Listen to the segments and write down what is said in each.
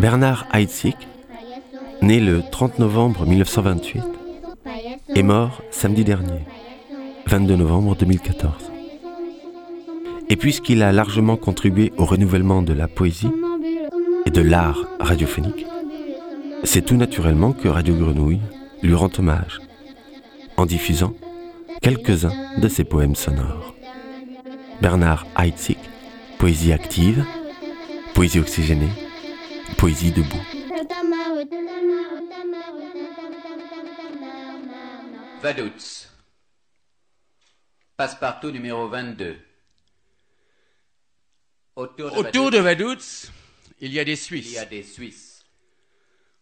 Bernard Heidsieck, né le 30 novembre 1928, est mort samedi dernier, 22 novembre 2014. Et puisqu'il a largement contribué au renouvellement de la poésie et de l'art radiophonique, c'est tout naturellement que Radio Grenouille lui rend hommage en diffusant quelques-uns de ses poèmes sonores. Bernard Heidsieck, poésie active, poésie oxygénée, poésie debout. Vaduz. Passe-partout numéro 22. Autour de, Vaduz, il y a des Suisses. Il y a des Suisses.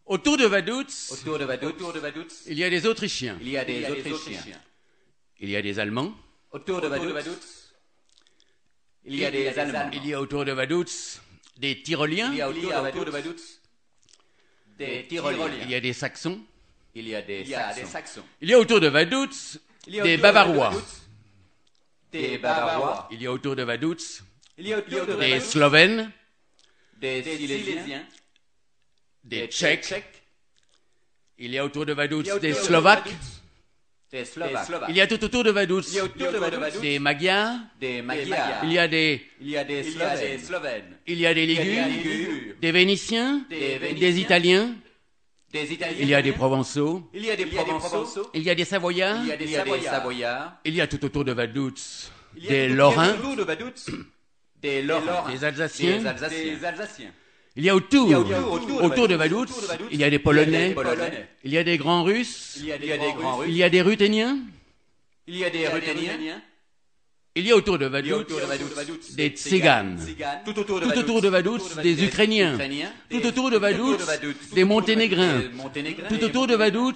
Autour de Vaduz, Autour de Vaduz, il y a des Autrichiens. il y a des Autrichiens. Il y a des Allemands. Autour de Vaduz, il y a des Allemands. Il y a autour de Vaduz des Tyroliens. Il y a autour de Vaduz des Tyroliens. Il y a des Saxons. Il y a des Saxons. Il y a autour de Vaduz Il y a des autour de Bavarois. Vaduz Des Bavarois. Il y a autour de Vaduz Il y des Silésiens. des Tchèques. Il y a autour de Vaduz des Slovaques. Des Slovaques. Il y a tout autour de Vaduz des Magyars. des Magyars. Il y a des, Il y a des Slovènes. Il y a des Ligures, des Vénitiens, Des Italiens. Des Italiens. Il y a des Provençaux. Il y a des Provençaux. Il y a des Savoyards. Il y a des Savoyards. Il y a tout autour de Vaduz des Lorrains. Des Lorrains. Des Alsaciens. Des Alsaciens. Des Alsaciens. Il y a autour, autour- de Vaduz, il y a des Polonais. Il y a des grands Russes. Il y a des Ruthéniens. Il y a des Ruthéniens. Il y a autour de Vaduz des Tziganes. Tout autour de Vaduz des Ukrainiens. Tout autour de Vaduz des Monténégrins. Tout autour de Vaduz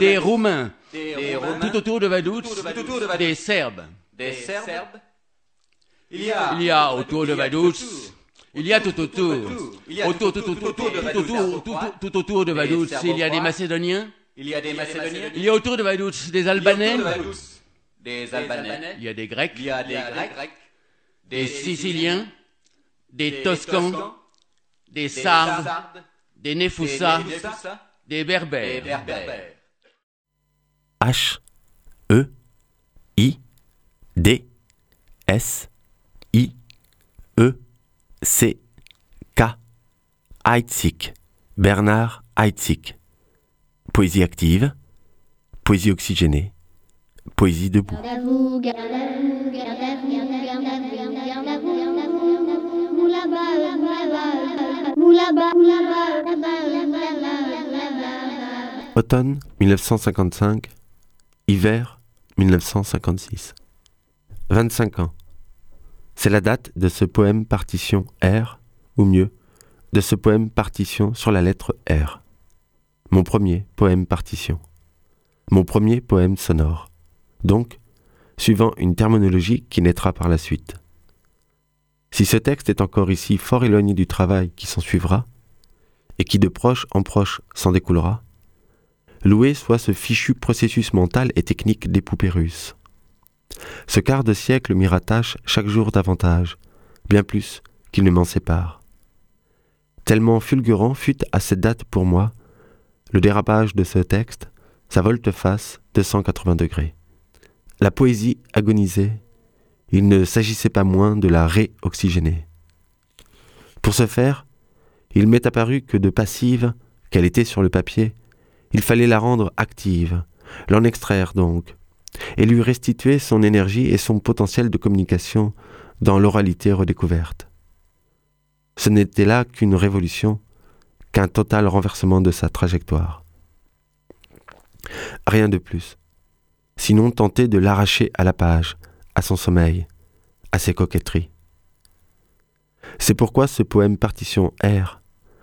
des Roumains. Tout autour de Vaduz autour de Vaduz. des Serbes. Des Serbes. Il y a Il y a autour de Vaduz. Il y a tout autour. Il y a Autour, tout autour tout Vaduz. autour, de Vaduz. Il y a des. Macédoniens. Il y a des Macédoniens. Il y a autour de Vaduz des Albanais. Des Albanais. Il y a des Grecs. Il y a des Grecs. Des Siciliens. Des Toscans. Des Des Sardes. Des. Néfoussas. Des Des Berbères. H E I D S E C K Heidsieck Bernard Heidsieck Poésie active, poésie oxygénée, poésie debout. Automne 1955, hiver 1956. 25 ans. C'est la date de ce poème partition R, ou mieux, de ce poème partition sur la lettre R. Mon premier poème partition. Mon premier poème sonore. Donc, suivant une terminologie qui naîtra par la suite. Si ce texte est encore ici fort éloigné du travail qui s'en suivra, et qui de proche en proche s'en découlera, loué soit ce fichu processus mental et technique des poupées russes. Ce quart de siècle m'y rattache chaque jour davantage, bien plus qu'il ne m'en sépare. Tellement fulgurant fut à cette date pour moi le dérapage de ce texte, sa volte-face de 180 degrés. La poésie agonisait, il ne s'agissait pas moins de la réoxygéner. Pour ce faire, il m'est apparu que de passive qu'elle était sur le papier, il fallait la rendre active, l'en extraire donc, et lui restituer son énergie et son potentiel de communication dans l'oralité redécouverte. Ce n'était là qu'une révolution, qu'un total renversement de sa trajectoire. Rien de plus, sinon tenter de l'arracher à la page, à son sommeil, à ses coquetteries. C'est pourquoi ce poème partition R,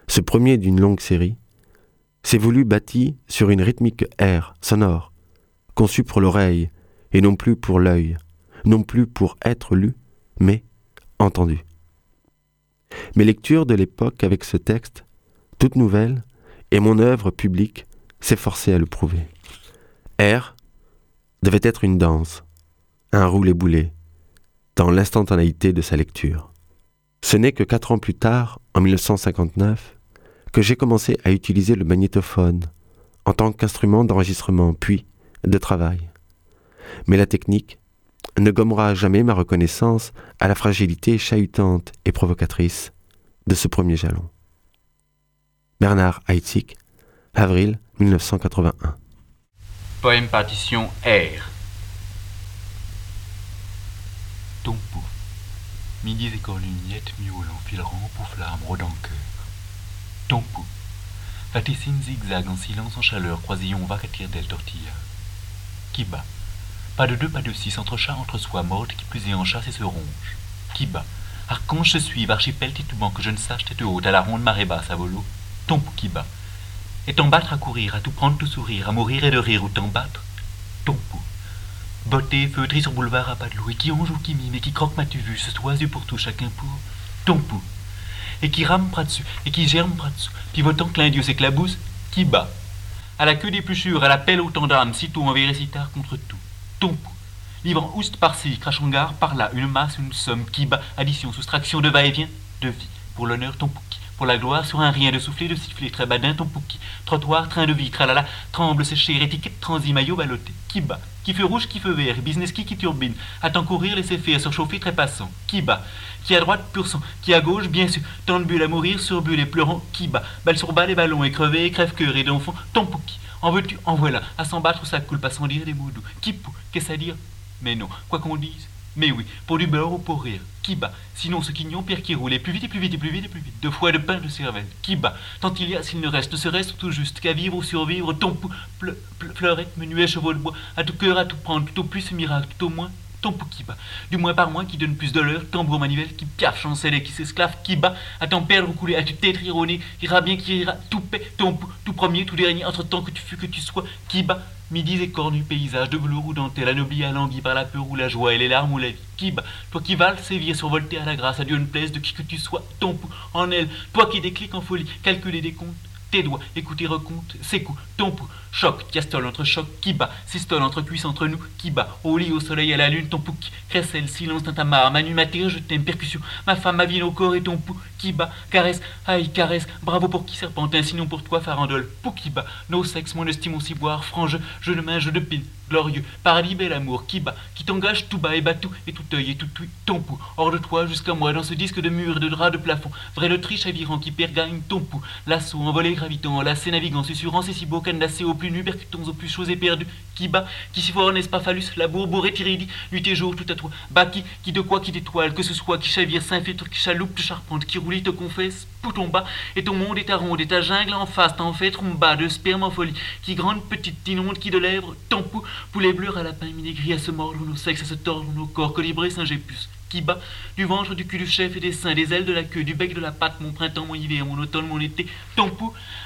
ce premier d'une longue série, s'est voulu bâti sur une rythmique R, sonore, conçue pour l'oreille et non plus pour l'œil, non plus pour être lu, mais entendu. Mes lectures de l'époque avec ce texte, toute nouvelle, et mon œuvre publique s'efforçaient à le prouver. R devait être une danse, un roulé-boulé, dans l'instantanéité de sa lecture. Ce n'est que quatre ans plus tard, en 1959, que j'ai commencé à utiliser le magnétophone en tant qu'instrument d'enregistrement puis de travail. Mais la technique ne gommera jamais ma reconnaissance à la fragilité chahutante et provocatrice de ce premier jalon. Bernard Heitzig, avril 1981. Poème partition R. Ton pouf, midi et corlugnette, miaulant, filerant, pouflarme, rodant cœur. Ton pouf, Fatissine zigzag en silence, en chaleur, croisillon, va tire d'elle tortilla. Qui bat Pas de deux, pas de six, entre chats, entre soi, morte, qui plus est en chasse et se ronge. Qui bat Archange se suive, archipel titubant, que je ne sache tête haute, à la ronde marée basse, à volo. Ton qui bat Et t'en battre à courir, à tout prendre, tout sourire, à mourir et de rire, ou t'en battre? Ton pou. Botté, feutré sur boulevard à pas de loup, et qui en joue, qui mime, et qui croque, m'as-tu vu, ce yeux pour tout, chacun pour. Ton pou et qui rame bras dessus, et qui germe bras dessous, pivotant clin Dieu s'éclabousse, qui bat. À la queue des sûrs, à la pelle autant d'âmes, sitôt en tard contre tout. Ton livrant oust par-ci, crachant gare par-là, une masse, une somme, qui bat, addition, soustraction de va-et-vient, de vie, pour l'honneur ton pouki, pour la gloire, sur un rien de souffler, de siffler, très badin ton pouki, trottoir, train de vie, tralala, tremble, séché, étiquette, transi, maillot, ballotté, qui bat, qui feu rouge, qui feu vert, business qui qui turbine, attend courir, laisser faire, surchauffer, trépassant, qui bat, qui à droite pur sang, qui à gauche bien sûr, tant de bulles à mourir, sur bulles et pleurant, qui bat, balle sur balle et ballon et crevé, crève-cœur et d'enfant, ton pouki, en veux-tu, en voilà, à s'en battre ça coule, pas sans dire des mots doux, qui pou, qu'est-ce à dire? Mais non, quoi qu'on dise, mais oui, pour du beurre ou pour rire, qui bat Sinon ce quignon, pierre qui roule, et plus vite et plus vite et plus vite et plus vite, deux fois de pain de cervelle, qui bat Tant il y a, s'il ne reste, ne serait-ce tout juste qu'à vivre ou survivre, ton pou, ple, menuet, chevaux de bois, à tout cœur, à tout prendre, tout au plus miracle, tout au moins, pou qui bat, du moins par moins qui donne plus de l'heure, tambour manivelle qui piaffe, chancelle et qui s'esclave, qui bat, à t'en perdre ou couler, à tu t'être ironé, ira bien qui ira, tout paix, pou, tout premier, tout dernier, entre temps que tu fus, que tu sois, qui bat, Midi et cornu paysage de velours ou dentelle, anobli alangui par la peur ou la joie et les larmes ou la vie. Qui bat? Toi qui vales, sévir, survolté à la grâce, à Dieu ne plaise de qui que tu sois, ton pou en elle, toi qui décliques en folie, calculer des comptes, tes doigts, écouter recompte, ses coups, ton choc, diastole entre choc, qui bat, systole entre cuisses entre nous, qui bat, au lit, au soleil, à la lune, ton pou qui crécelle, silence dans ta mare, ma nuit, ma terre, je t'aime, percussion, ma femme, ma vie, nos corps et ton pou qui bat, caresse, aïe, caresse, bravo pour qui serpentin, sinon pour toi, farandole, pou qui bat, nos sexes, mon estime, aussi boire, frange, je de main, je de pile, glorieux, paradis, bel amour, qui bat, qui t'engage tout bas et bat tout, et tout œil et tout tout, ton pou, hors de toi jusqu'à moi, dans ce disque de mur, de drap, de plafond, vrai le triche avirant qui perd gagne ton pou, l'assaut, envolé, gravitant, lacé, navigant, susurrant, c'est si beau, cadenassé au plus nu, percutons au plus choses et perdues, qui bat, qui si fort n'est-ce pas phallus, la bourbourée, tiridi, nuit et jour, tout à toi, bat qui, qui de quoi, qui d'étoile, que ce soit, qui chavire, s'infiltre, qui chaloupe, te charpente, qui roule, te confesse, pour ton bas, et ton monde est ta ronde, et ta jungle en face, t'en fait bas de sperme en folie, qui grande, petite, inonde, qui de lèvres, ton pou, poulet bleu à lapin, minégris à se mordre, nos sexes à se tordre, nos corps colibrés, singe puce, qui bat, du ventre, du cul du chef et des seins, des ailes de la queue, du bec de la patte, mon printemps, mon hiver, mon automne, mon été, ton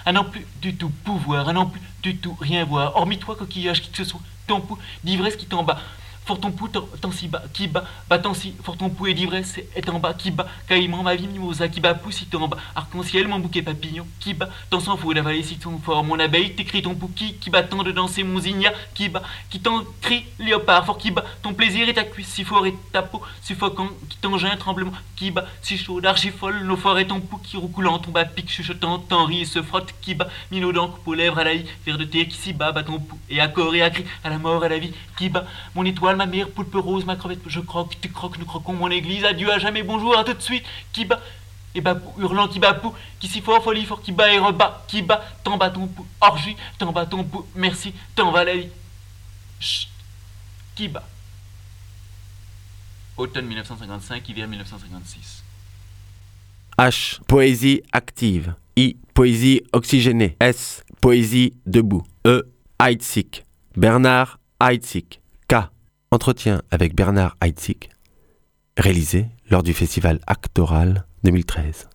à n'en plus du tout pouvoir, à n'en plus du tout rien voir, hormis toi, coquillage, qui que ce soit, ton d'ivresse qui t'en bat, fort ton pou, tant si bas, qui bat, bat tant si, fort ton pou et d'ivresse est en bas, qui bat, caïman, ma vie, mimosa, qui bat, pou, si en bas, arc-en-ciel, mon bouquet papillon, qui bat, tant s'en faut d'avaler si ton fort, mon abeille, t'écris ton pou, qui, qui bat tant de danser, mon zigna, qui bat, qui t'en crie, léopard, fort qui bat, ton plaisir et ta cuisse, si fort et ta peau, suffocant, qui t'engin, tremblement, qui bat, si chaud, archifole, nos forêts, ton pou, qui roucoulant, ton bas, pique, chuchotant, t'en rit et se frotte, minot d'encre, aux lèvres, à la vers de terre, qui s'y bat, bat ton pou, et à et à cri, à la mort, à la vie, qui bat, mon étoile, ma mère, poulpe rose, ma crevette, je croque, tu croques, nous croquons mon église, adieu à jamais, bonjour, à tout de suite, qui bat, et babou, hurlant, qui bat pou, qui s'y fort, folie, fort, qui bat et rebat, qui bat, t'en bas ton pou, orgie, t'en bas ton pou, merci, t'en va la vie, chut, qui bat? Automne 1955, hiver 1956. H. Poésie active. I. Poésie oxygénée. S. Poésie debout. E. Heitzig. Bernard Heitzig. Entretien avec Bernard Heitzig, réalisé lors du festival Actoral 2013.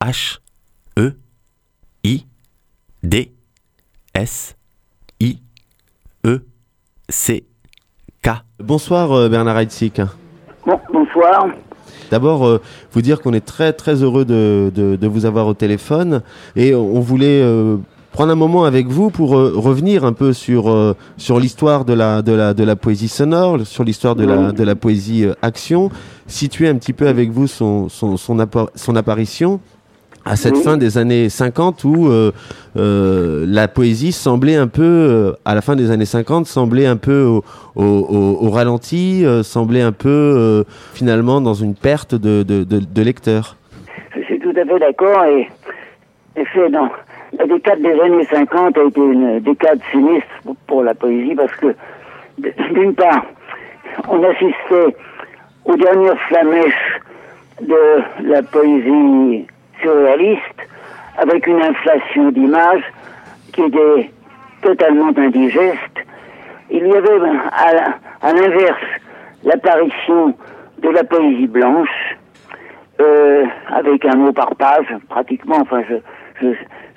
H E I D S I E C K. Bonsoir euh, Bernard Heitzig. Bon, bonsoir. D'abord, euh, vous dire qu'on est très très heureux de, de, de, vous avoir au téléphone et on voulait euh, prendre un moment avec vous pour euh, revenir un peu sur euh, sur l'histoire de la de la de la poésie sonore, sur l'histoire de la de la poésie euh, action, situer un petit peu avec vous son son son, son apparition à cette fin des années 50 où la poésie semblait un peu à la fin des années 50 semblait un peu au, au, au, ralenti, semblait un peu finalement dans une perte de, de, de, de lecteurs. Je suis tout à fait d'accord et, et fait non. la décade des années 50 a été une décade sinistre pour la poésie parce que, d'une part, on assistait aux dernières flamèches de la poésie surréaliste avec une inflation d'images qui était totalement indigeste. Il y avait à, l'inverse l'apparition de la poésie blanche euh, avec un mot par page pratiquement. Enfin, je, je,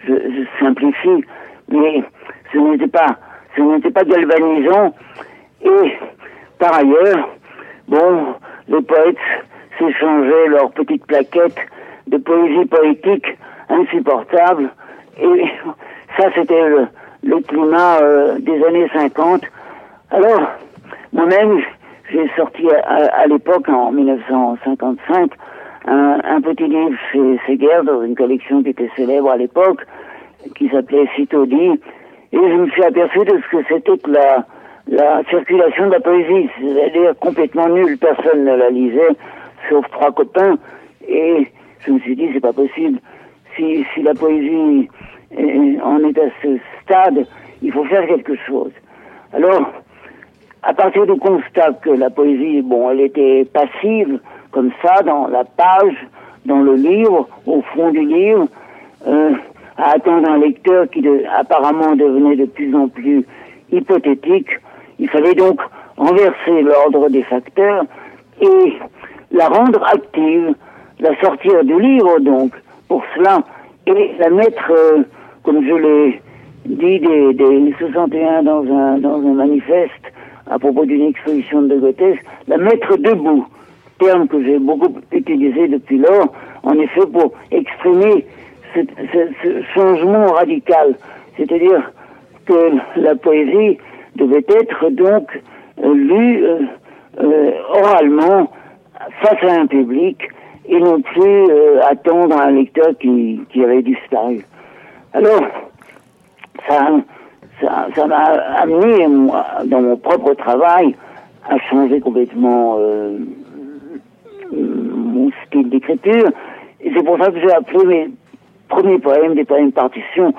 je, simplifie, mais ce n'était pas, ce n'était pas galvanisant. Et par ailleurs, bon, les poètes s'échangeaient leurs petites plaquettes de poésie poétique insupportable. Et ça, c'était le, le, climat euh, des années 50. Alors, moi-même, j'ai sorti à, à l'époque, en 1955, un, un petit livre chez Seguer dans une collection qui était célèbre à l'époque, qui s'appelait Citodi, et je me suis aperçu de ce que c'était que la, la circulation de la poésie, c'est-à-dire complètement nulle, personne ne la lisait, sauf trois copains, et je me suis dit, c'est pas possible. Si, si la poésie en est à ce stade, il faut faire quelque chose. Alors, à partir du constat que la poésie, bon, elle était passive, comme ça, dans la page, dans le livre, au fond du livre, euh, à attendre un lecteur qui de, apparemment devenait de plus en plus hypothétique. Il fallait donc renverser l'ordre des facteurs et la rendre active, la sortir du livre donc, pour cela, et la mettre, euh, comme je l'ai dit des, des 61 dans un, dans un manifeste à propos d'une exposition de Goethe, la mettre debout que j'ai beaucoup utilisé depuis lors, en effet, pour exprimer ce, changement radical. C'est-à-dire que la poésie devait être donc euh, lue euh, euh, oralement face à un public et non plus attendre un lecteur qui, qui avait disparu. Alors, ça, ça, m'a amené, dans mon propre travail, à changer complètement Et c'est pour ça que j'ai appelé mes premiers poèmes des poèmes partitions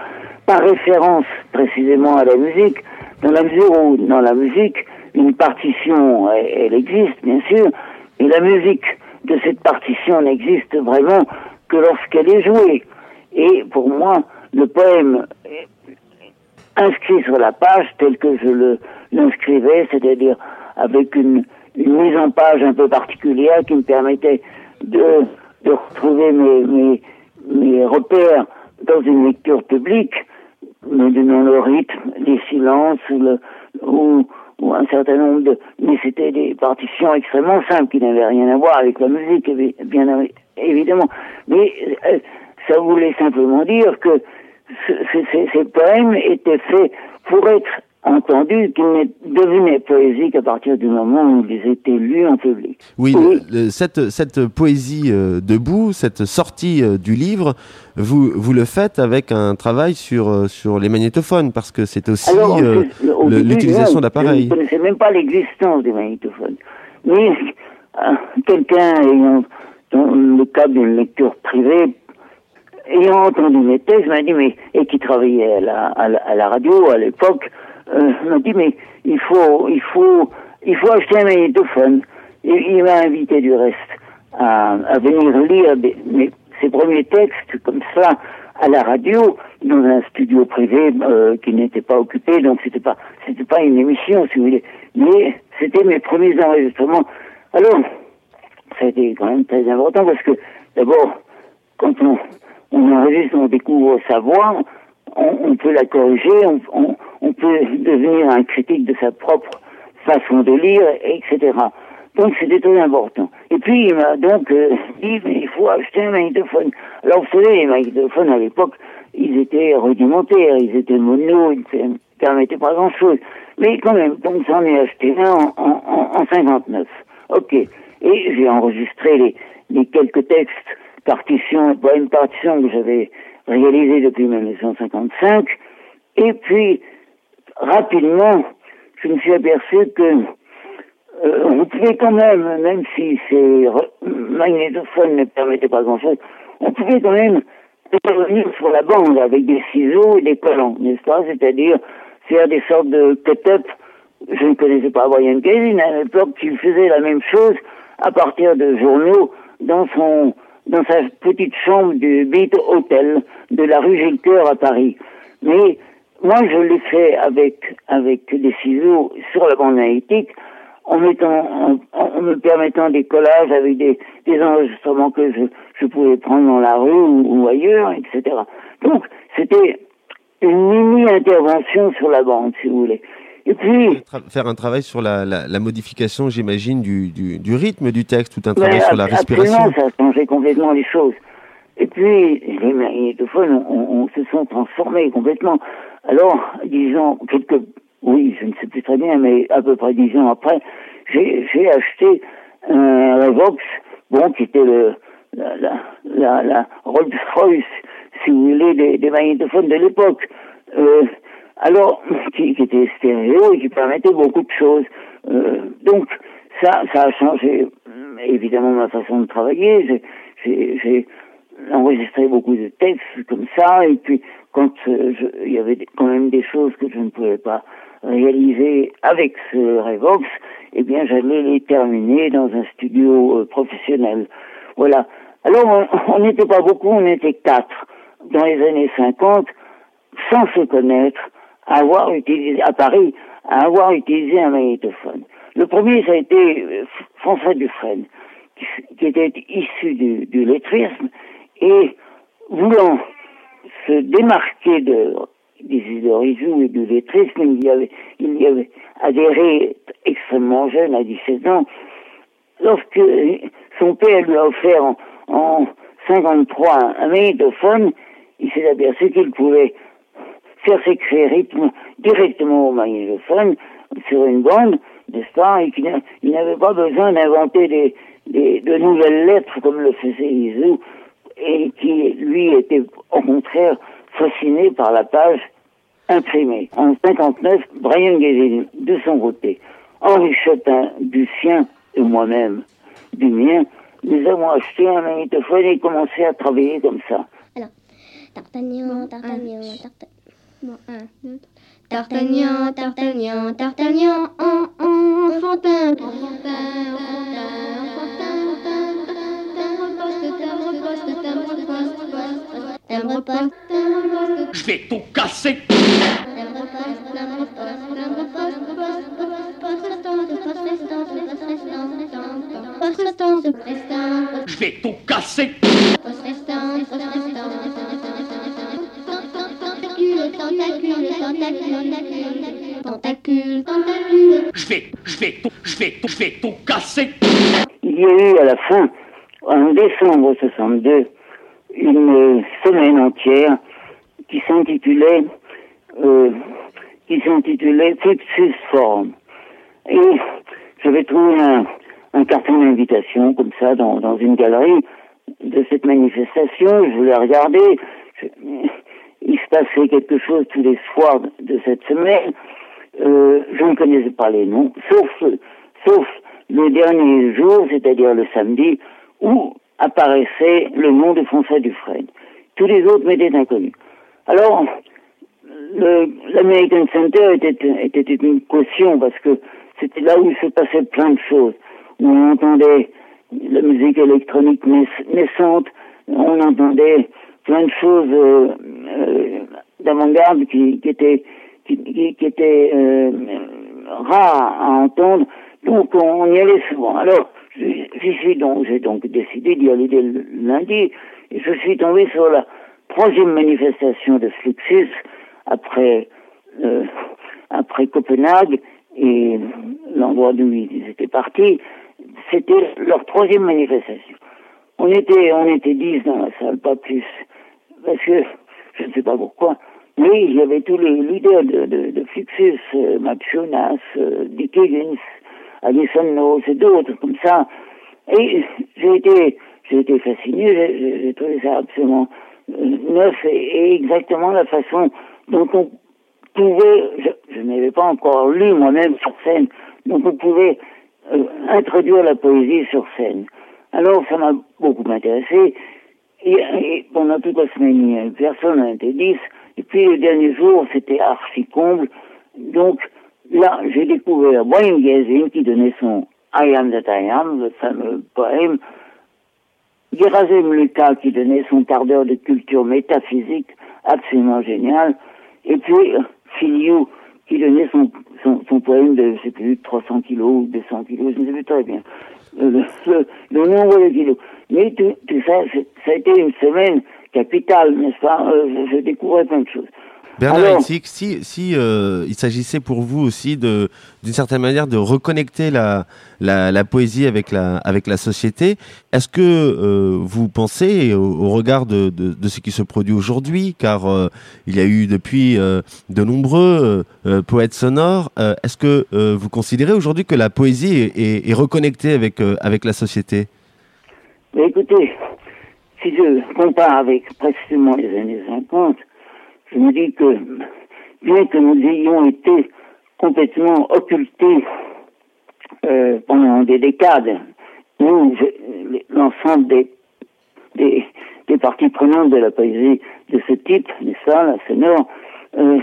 par référence précisément à la musique, dans la mesure où, dans la musique, une partition, elle, existe, bien sûr, mais la musique de cette partition n'existe vraiment que lorsqu'elle est jouée. Et pour moi, le poème inscrit sur la page tel que je le l'inscrivais, c'est-à-dire avec une, une mise en page un peu particulière qui me permettait de, de retrouver mes, mes, mes repères dans une lecture publique, me donnant le rythme, les silences ou, le, ou, ou un certain nombre de... Mais c'était des partitions extrêmement simples qui n'avaient rien à voir avec la musique, bien évidemment. Mais euh, ça voulait simplement dire que ces poèmes étaient faits pour être entendu qu'il ne devenait poésie qu'à partir du moment où ils étaient lus en public. Oui, cette, cette poésie euh, debout, cette sortie euh, du livre, vous, vous le faites avec un travail sur, euh, sur les magnétophones, parce que c'est aussi l'utilisation d'appareils. Je ne connaissais même pas l'existence des magnétophones. Mais quelqu'un ayant, dans le cadre d'une lecture privée, ayant entendu mes textes, m'a dit, mais, et qui travaillait à la, à la radio à l'époque, euh, m'a dit mais il faut, il faut, il faut acheter un magnétophone. Et il m'a invité du reste à, à venir lire mes, ses premiers textes comme ça à la radio dans un studio privé euh, qui n'était pas occupé, donc c'était pas c'était pas une émission si vous voulez, mais c'était mes premiers enregistrements. Alors ça a été quand même très important parce que d'abord quand on, on enregistre, on découvre sa voix, on, peut la corriger, on, peut devenir un critique de sa propre façon de lire, etc. Donc c'était très important. Et puis il m'a donc euh, dit, mais il faut acheter un magnétophone. Alors vous savez, les magnétophones à l'époque, ils étaient rudimentaires, ils étaient mono, ils ne permettaient pas grand-chose. Mais quand même, donc j'en ai acheté un en, en, en 59. Ok. Et j'ai enregistré les, les quelques textes, partitions, une partition que j'avais réalisées depuis 1955. Et puis, rapidement, je me suis aperçu que euh, on pouvait quand même, même si ces magnétophones ne permettaient pas grand-chose, on pouvait quand même intervenir sur la bande avec des ciseaux et des collants, n'est-ce pas? C'est-à-dire faire des sortes de cut-up. Je ne connaissais pas Brian Kevin à l'époque, qui faisait la même chose à partir de journaux dans son dans sa petite chambre du Beat Hotel de la rue Gilles à Paris. Mais moi, je l'ai fait avec avec des ciseaux sur la bande magnétique en mettant, en, me permettant des collages avec des, des enregistrements que je, je pouvais prendre dans la rue ou, ailleurs, etc. Donc, c'était une mini-intervention sur la bande, si vous voulez. Et puis... Faire un travail sur la, la, la modification, j'imagine, du, du, du, rythme du texte, tout un travail sur la respiration. ça a changé complètement les choses. Et puis, les magnétophones on, on, se sont transformés complètement. Alors, disons, quelques oui, je ne sais plus très bien, mais à peu près dix ans après, j'ai acheté un Revox, bon, qui était le, la, la, la, Rolls-Royce, si vous voulez, des, des magnétophones de l'époque. Euh, alors, qui, qui, était stéréo et qui permettait beaucoup de choses. Euh, donc, ça, ça a changé évidemment ma façon de travailler. J'ai enregistré beaucoup de textes comme ça, et puis quand euh, il y avait quand même des choses que je ne pouvais pas réalisé avec ce Revox, eh bien, j'allais les terminer dans un studio euh, professionnel. Voilà. Alors, on n'était pas beaucoup, on était quatre dans les années 50, sans se connaître, à avoir utilisé, à Paris, à avoir utilisé un magnétophone. Le premier, ça a été euh, François Dufresne, qui, qui était issu du, du lettrisme et voulant se démarquer de des d'origine et de lettrisme, il y avait, il y avait adhéré extrêmement jeune, à 17 ans, lorsque son père lui a offert en, en 53 un magnétophone, il s'est aperçu qu'il pouvait faire ses rythmes directement au magnétophone, sur une bande, n'est-ce pas, et qu'il n'avait pas besoin d'inventer des, des, de nouvelles lettres comme le faisait Isou, et qui, lui, était au contraire fasciné par la page imprimé. En 59, Brian Gazin, de son côté, Henri Chotin, du sien, et moi-même, du mien, nous avons acheté un magnétophone et commencé à travailler comme ça. Alors, D'Artagnan, D'Artagnan, D'Artagnan. D'Artagnan, D'Artagnan, D'Artagnan, en, en, enfantin, enfantin, enfantin, Je vais tout casser Je vais tout casser Je vais, je vais tout, je vais tout, je vais tout casser Il y a eu à la fin, en décembre 62, une semaine entière qui s'intitulait euh, qui s'intitulait Forum. Et j'avais trouvé un, un carton d'invitation comme ça dans, dans une galerie de cette manifestation. Je voulais regarder. il se passait quelque chose tous les soirs de cette semaine. Euh, je ne connaissais pas les noms, sauf, sauf le dernier jour, c'est-à-dire le samedi, où apparaissait le nom de François Dufresne. Tous les autres m'étaient inconnus. Alors, l'American Center était, était une caution parce que c'était là où il se passait plein de choses. On entendait la musique électronique naissante, on entendait plein de choses euh, euh, d'avant-garde qui, qui étaient euh, rares à entendre. Donc on y allait souvent. Alors suis donc j'ai donc décidé d'y aller dès lundi et je suis tombé sur la troisième manifestation de Fluxus après, euh, après Copenhague et l'endroit d'où ils étaient partis. c'était leur troisième manifestation. On était, on était dix dans la salle, pas plus. Parce que, je ne sais pas pourquoi, mais il y avait tous les leaders de, de, de Fluxus, euh, Max Jonas, euh, Dick Higgins, Alison Knowles et d'autres comme ça. Et j'ai été, j'ai été fasciné, j'ai trouvé ça absolument euh, neuf et, exactement la façon dont on pouvait, je, je n'avais pas encore lu moi-même sur scène, dont on pouvait euh, introduire la poésie sur scène. Alors ça m'a beaucoup intéressé. Et, et, pendant toute la semaine, personne n'a été dix. Et puis le dernier jour, c'était archi comble. Donc là, j'ai découvert Brian Gazin qui donnait son I am that I am, le fameux poème. Gerasim Lucas qui donnait son quart d'heure de culture métaphysique absolument génial. Et puis Phil Yu qui donnait son, son, poème de, je sais plus, 300 kilos ou 200 kilos, je ne sais plus très bien, le, le, nombre de kilos. Mais tout, tout ça, ça a été une semaine capitale, n'est-ce pas? Euh, Je découvrais plein de choses. Bernard Alors, si, si euh, il s'agissait pour vous aussi de, d'une certaine manière, de reconnecter la, la, la, poésie avec la, avec la société, est-ce que euh, vous pensez, au, au regard de, de, de, ce qui se produit aujourd'hui, car euh, il y a eu depuis euh, de nombreux euh, poètes sonores, est-ce que vous considérez aujourd'hui que la poésie est, est, est reconnectée avec, avec la société? Mais Écoutez, si je compare avec précisément les années 50, je me dis que bien que nous ayons été complètement occultés euh, pendant des décades, nous, l'ensemble des, des, parties prenantes de la poésie de ce type, n'est-ce pas, la sonore, euh,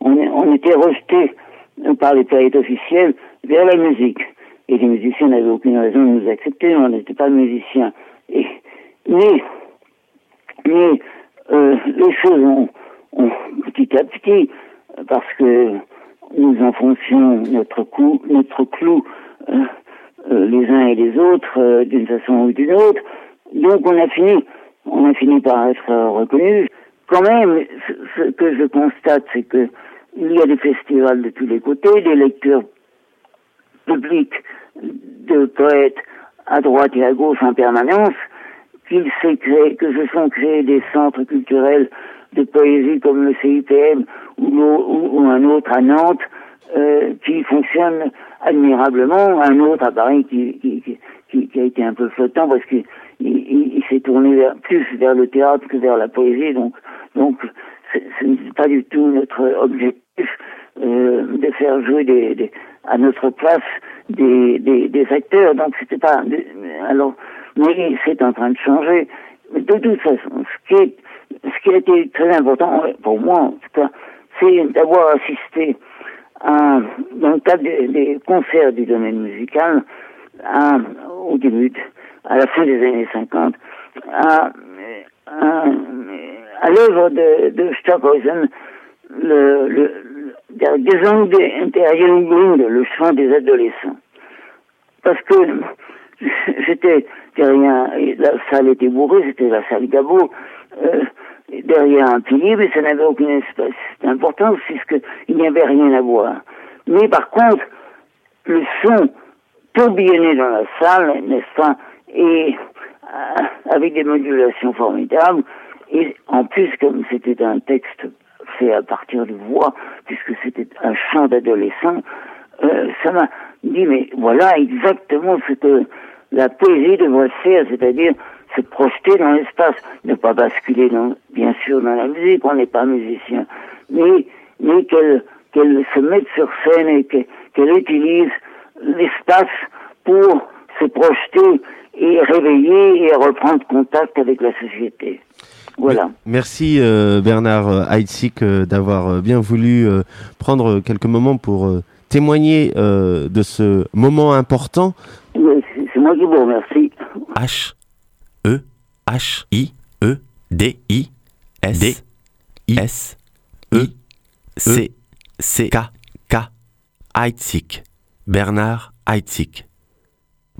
on, était rejetés par les périodes officielles vers la musique. Et les musiciens n'avaient aucune raison de nous accepter, on n'était pas musiciens. Et, mais, mais euh, les choses ont, petit à petit, parce que nous enfoncions notre, coup, notre clou euh, euh, les uns et les autres euh, d'une façon ou d'une autre. Donc on a fini, on a fini par être reconnu. Quand même, ce, ce que je constate, c'est que il y a des festivals de tous les côtés, des lectures publiques de poètes à droite et à gauche en permanence, qu'il s'est créé, que se sont créés des centres culturels de poésie comme le CIPM ou, un autre à Nantes euh, qui fonctionne admirablement, un autre à Paris qui, qui, qui, qui a été un peu flottant parce qu'il il, il s'est tourné vers, plus vers le théâtre que vers la poésie, donc donc ce n'est pas du tout notre objectif euh, de faire jouer des, des, à notre place des, des, des acteurs, donc c'était pas alors mais c'est en train de changer. De toute façon, ce qui est ce qui a été très important, pour moi en tout cas, c'est d'avoir assisté à, dans le cadre des, concerts du domaine musical, au début, à la fin des années 50, à, l'œuvre de, de Stockhausen, le, le, Der Gesang der le chant des adolescents. Parce que j'étais la salle était bourrée, c'était la salle Gabo, euh, derrière un pilier, mais ça n'avait aucune espèce d'importance puisqu'il n'y avait rien à voir. Mais par contre, le son tourbillonnait dans la salle, n'est-ce pas, et euh, avec des modulations formidables, et en plus, comme c'était un texte fait à partir de voix, puisque c'était un chant d'adolescent, euh, ça m'a dit, mais voilà exactement ce que la poésie devrait faire, c'est-à-dire se projeter dans l'espace, ne pas basculer dans, bien sûr dans la musique, on n'est pas musicien, mais, mais qu'elle qu'elle se mette sur scène et qu'elle qu utilise l'espace pour se projeter et réveiller et reprendre contact avec la société. Voilà. Merci euh, Bernard Heitzig euh, d'avoir euh, bien voulu euh, prendre quelques moments pour euh, témoigner euh, de ce moment important. C'est moi qui vous remercie. H E H I E D I S D I S E C C K K Heitzig Bernard Heitzig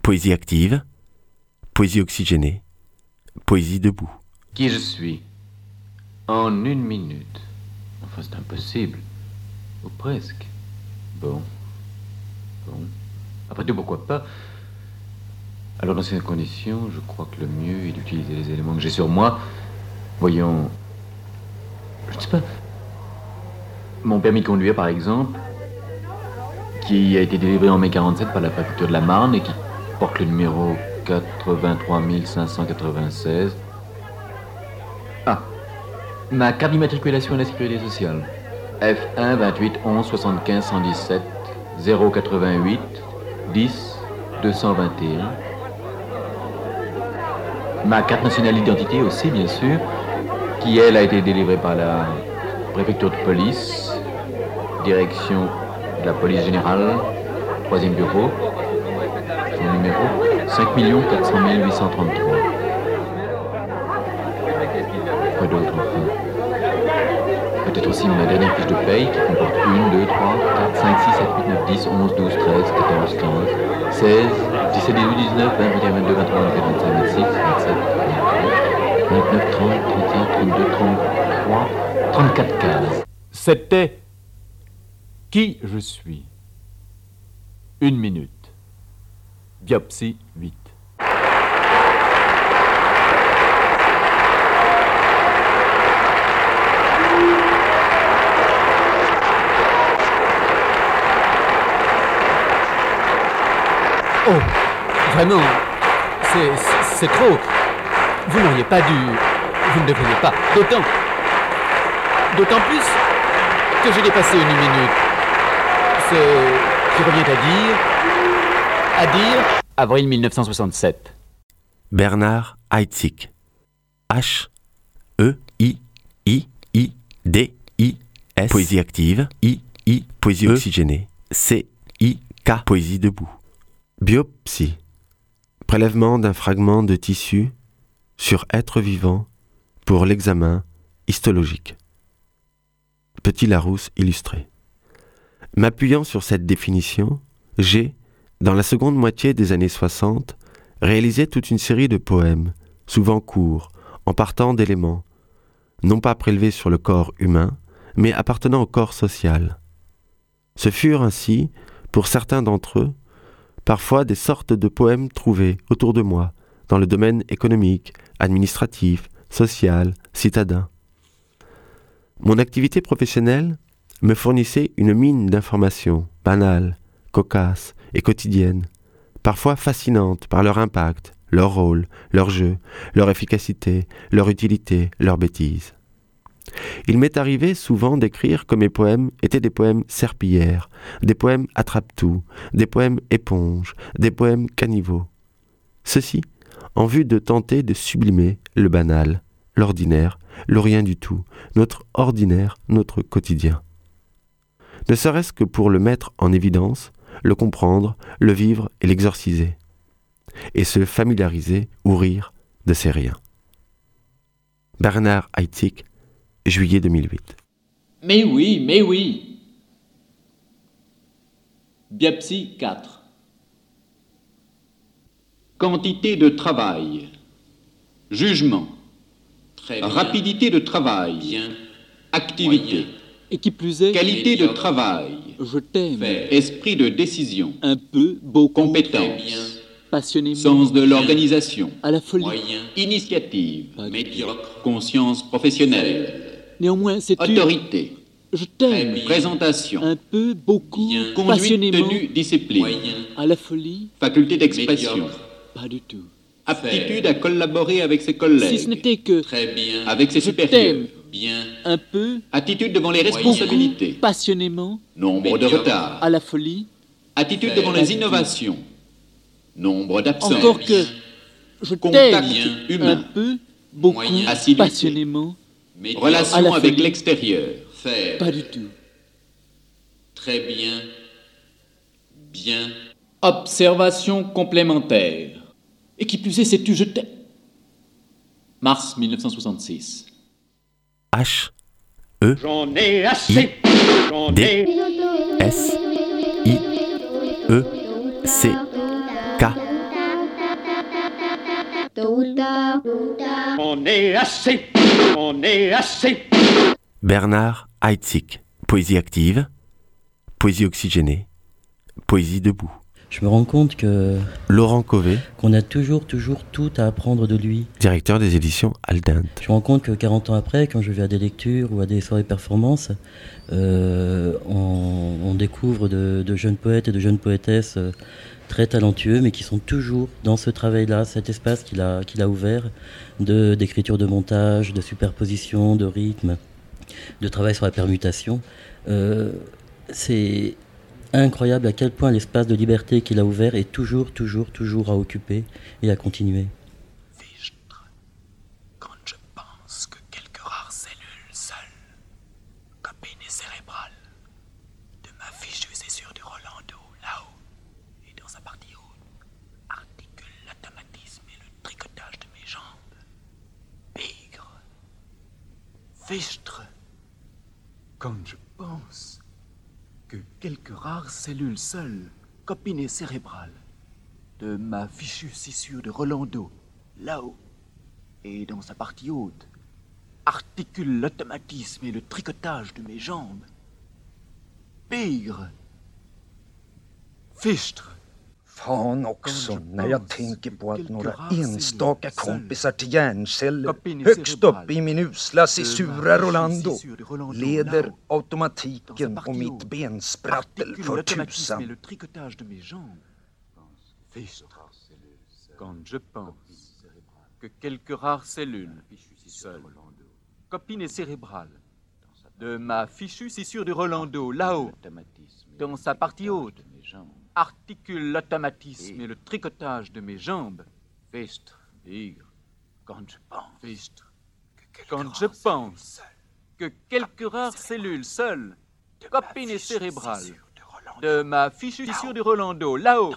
Poésie active, poésie oxygénée, poésie debout. Qui je suis? En une minute. Enfin, c'est impossible. Ou presque. Bon. Bon. Après tout, pourquoi pas? Alors dans ces conditions, je crois que le mieux est d'utiliser les éléments que j'ai sur moi. Voyons, je ne sais pas, mon permis de conduire par exemple, qui a été délivré en mai 47 par la préfecture de la Marne et qui porte le numéro 83 596. Ah, ma carte d'immatriculation à la sécurité sociale. F1 28 11 75 117 088 10 221. Ma carte nationale d'identité aussi, bien sûr, qui elle a été délivrée par la préfecture de police, direction de la police générale, troisième bureau, son numéro 5 400 833. Quoi d'autre enfin? Peut-être aussi ma dernière fiche de paye qui comporte 1, 2, 3, 4, 5, 6, 7, 8, 9, 10, 11, 12, 13, 14, 15, 16, 17, 18, 19, 20, 21, 22, 23, 24, 25, 26, 27, 29, 30, 31, 32, 33, 34 cases. C'était qui je suis? Une minute. Biopsie 8. Oh, vraiment, c'est- trop. Vous n'auriez pas dû. Vous ne devriez pas. D'autant. D'autant plus que j'ai dépassé une minute. Ce qui revient à dire. À dire. Avril 1967. Bernard Heitzig. H E I I I D I S poésie active I I poésie oxygénée C I K poésie debout. Biopsie. Prélèvement d'un fragment de tissu sur être vivant pour l'examen histologique. Petit Larousse illustré. M'appuyant sur cette définition, j'ai, dans la seconde moitié des années 60, réalisé toute une série de poèmes, souvent courts, en partant d'éléments, non pas prélevés sur le corps humain, mais appartenant au corps social. Ce furent ainsi, pour certains d'entre eux, parfois des sortes de poèmes trouvés autour de moi, dans le domaine économique, administratif, social, citadin. Mon activité professionnelle me fournissait une mine d'informations banales, cocasses et quotidiennes, parfois fascinantes par leur impact, leur rôle, leur jeu, leur efficacité, leur utilité, leur bêtise. Il m'est arrivé souvent d'écrire que mes poèmes étaient des poèmes serpillères, des poèmes attrape-tout, des poèmes éponges, des poèmes caniveaux. Ceci en vue de tenter de sublimer le banal, l'ordinaire, le rien du tout, notre ordinaire, notre quotidien. Ne serait-ce que pour le mettre en évidence, le comprendre, le vivre et l'exorciser, et se familiariser ou rire de ces riens. Bernard Heitzig, juillet 2008. Mais oui, mais oui. Biopsie 4. Quantité de travail. Jugement. Rapidité de travail. Activité. Et qui plus est. Qualité de travail. Je t'aime. Esprit de décision. Un peu, beaucoup. Compétence. Passionnément. Sens de l'organisation. À la folie. Initiative. Pas du Conscience professionnelle. Néanmoins, c'est Autorité. Je t'aime. Présentation. Un peu, beaucoup. Conduite, Passionnément. tenue, discipline. À la folie. Faculté d'expression. Pas du tout. Aptitude à collaborer avec ses collègues. Si ce n'était que. Avec ses Je supérieurs. t'aime. Un peu. Attitude devant les responsabilités. Beaucoup, passionnément. Nombre de retards. À la folie. Attitude devant les innovations. Nombre d'absences. Encore que. Je Contact t'aime. humain. Un peu, beaucoup, Assiduité. passionnément. À Relation la avec l'extérieur. Pas du tout. Très bien. Bien. Observation complémentaire. Et qui plus est, sais-tu, je t'aime. Mars 1966. H E J'en ai assez. J'en D ai. S I E C K J'en ai assez. J'en ai assez. Bernard Heitzig. Poésie active, poésie oxygénée, poésie debout. Je me rends compte que Laurent Cové, qu'on a toujours, toujours tout à apprendre de lui. directeur des éditions Aldent. Je me rends compte que 40 ans après, quand je vais à des lectures ou à des soirées performances, euh, on, on découvre de, de jeunes poètes et de jeunes poétesses euh, très talentueux, mais qui sont toujours dans ce travail-là, cet espace qu'il a, qu'il a ouvert de d'écriture de montage, de superposition, de rythme, de travail sur la permutation. Euh, c'est incroyable à quel point l'espace de liberté qu'il a ouvert est toujours, toujours, toujours à occuper et à continuer. Quand je pense que quelques rares cellules seules, copines et cérébrales, de ma fichue césure de Rolando, là-haut, et dans sa partie haute, articulent l'automatisme et le tricotage de mes jambes. Bigre. Fichtre. Quand je pense que quelques rares cellules seules, copines et cérébrales, de ma fichue scissure de Rolando, là-haut, et dans sa partie haute, articule l'automatisme et le tricotage de mes jambes. Bigre. Fichtre. Fan också, när jag tänker på att några enstaka kompisar till hjärnceller högst uppe i min usla cesura Rolando leder automatiken och mitt bensprattel för tusan. Quand je pense que quelques rares cellules, seules, copines cérébrales, de ma fichue scissure de Rolando, là-haut, dans sa partie haute, articule l'automatisme et le tricotage de mes jambes. Fichtre. Bigre. Quand je pense. Fichtre. Quand je pense que quelques rares cellules seules, copines et cérébrales, de ma fichue fissure de Rolando, là-haut,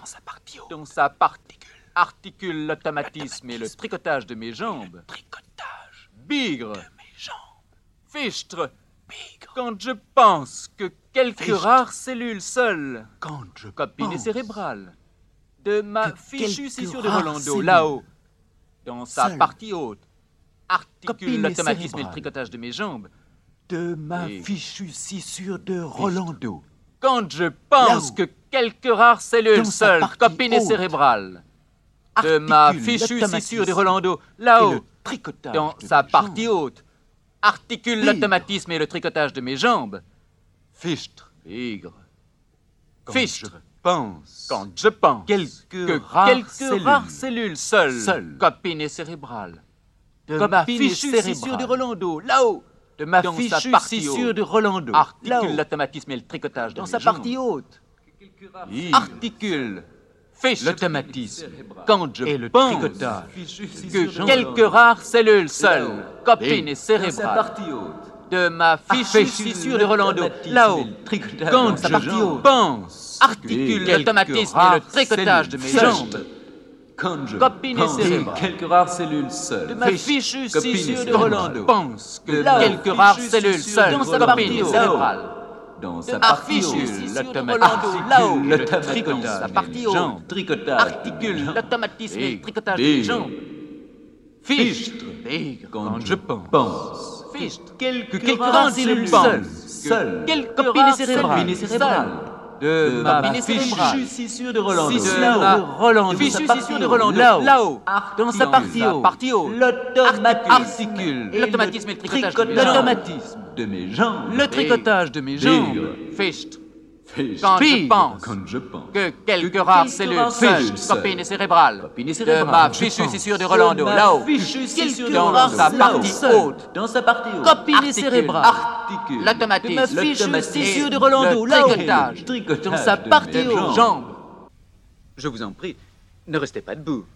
dans sa partie, articule l'automatisme et le tricotage de mes jambes. Tricotage. Bigre. De mes jambes. Fichtre. Quand je pense que quelques rares cellules seules, copines et cérébrales, de ma fichue scissure de Rolando, là-haut, dans sa partie haute, articule l'automatisme et le tricotage de mes jambes. de ma fichue scissure de Rolando. Quand je pense que quelques rares cellules seules, copines et cérébrales, de ma fichue scissure de Rolando, là-haut, tricotage dans sa partie haute, articule l'automatisme et le tricotage de mes jambes. Fichtre. Quand Fichtre. je pense Quand je pense quelques que rares quelques cellules, rares cellules seules, seules, copines et cérébrales, de comme ma fichue cérébrale, de Rolando, là-haut, de ma dans sa fichue de Rolando, articule l'automatisme et le tricotage de dans mes sa jambes. partie haute, articule, l'automatisme quand je et le pense que quelques rares cellules seules, copines et cérébrales, de ma fichue scissure de Rolando, là-haut, quand je pense, articule l'automatisme et le tricotage de mes jambes, quand je copines et pense quelques rares cellules seules, de ma fichue scissure de Rolando, pense que quelques rares cellules seules, de copines et Rolando, cérébrales, dans sa partie l'automatisme, le tricotage tricotage, sa partie articule l'automatisme tricotage jambes. Fichtre, quand je pense. Fichtre, quelques, quelques rares cellules seules, seules, quelques de ma scissure de là-haut, de de haute, Rolando, là-haut, dans sa partie sa haute, partie haute, l'automatisme et le tricotage. de mes tricotage jambes, l'automatisme de mes jambes, le tricotage de mes jambes, fichtre, quand je pense quand je pense que quelques rares cellules seules, copines et cérébrales, de ma fichue scissure de Rolando, là-haut, dans sa partie haute, dans sa partie haute, copines cérébrales, l'automatisme, de ma fichue scissure et de Rolando, le là-haut, tricotage, tricotage dans sa partie haute, jambes. Je vous en prie, ne restez pas debout.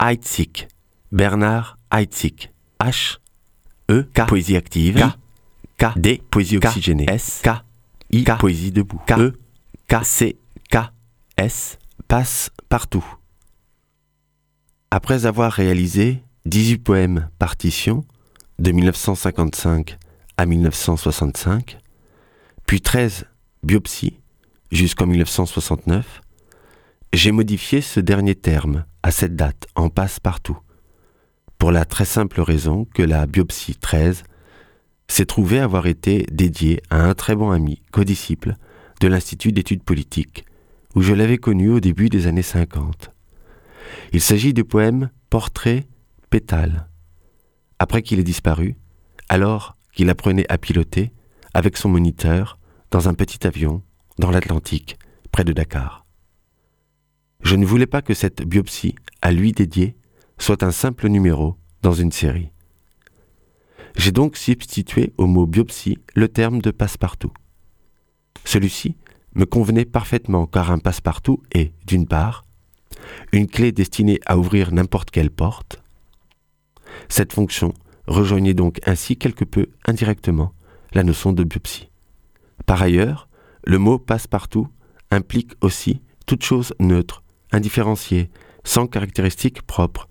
Heitzig, Bernard Heitzig. H, E, K, poésie active. K, K, D, poésie oxygénée. S, K, I, K, poésie debout. K, E, K, C, K, S, passe partout. Après avoir réalisé 18 poèmes partitions de 1955 à 1965, puis 13 biopsies jusqu'en 1969, j'ai modifié ce dernier terme à cette date en passe partout, pour la très simple raison que la biopsie 13 s'est trouvé avoir été dédié à un très bon ami, codisciple, de l'Institut d'études politiques, où je l'avais connu au début des années 50. Il s'agit du poème Portrait pétale. Après qu'il ait disparu, alors qu'il apprenait à piloter, avec son moniteur, dans un petit avion, dans l'Atlantique, près de Dakar. Je ne voulais pas que cette biopsie, à lui dédiée, soit un simple numéro dans une série. J'ai donc substitué au mot biopsie le terme de passe-partout. Celui-ci me convenait parfaitement car un passe-partout est, d'une part, une clé destinée à ouvrir n'importe quelle porte. Cette fonction rejoignait donc ainsi quelque peu indirectement la notion de biopsie. Par ailleurs, le mot passe-partout implique aussi toute chose neutre, indifférenciée, sans caractéristiques propres,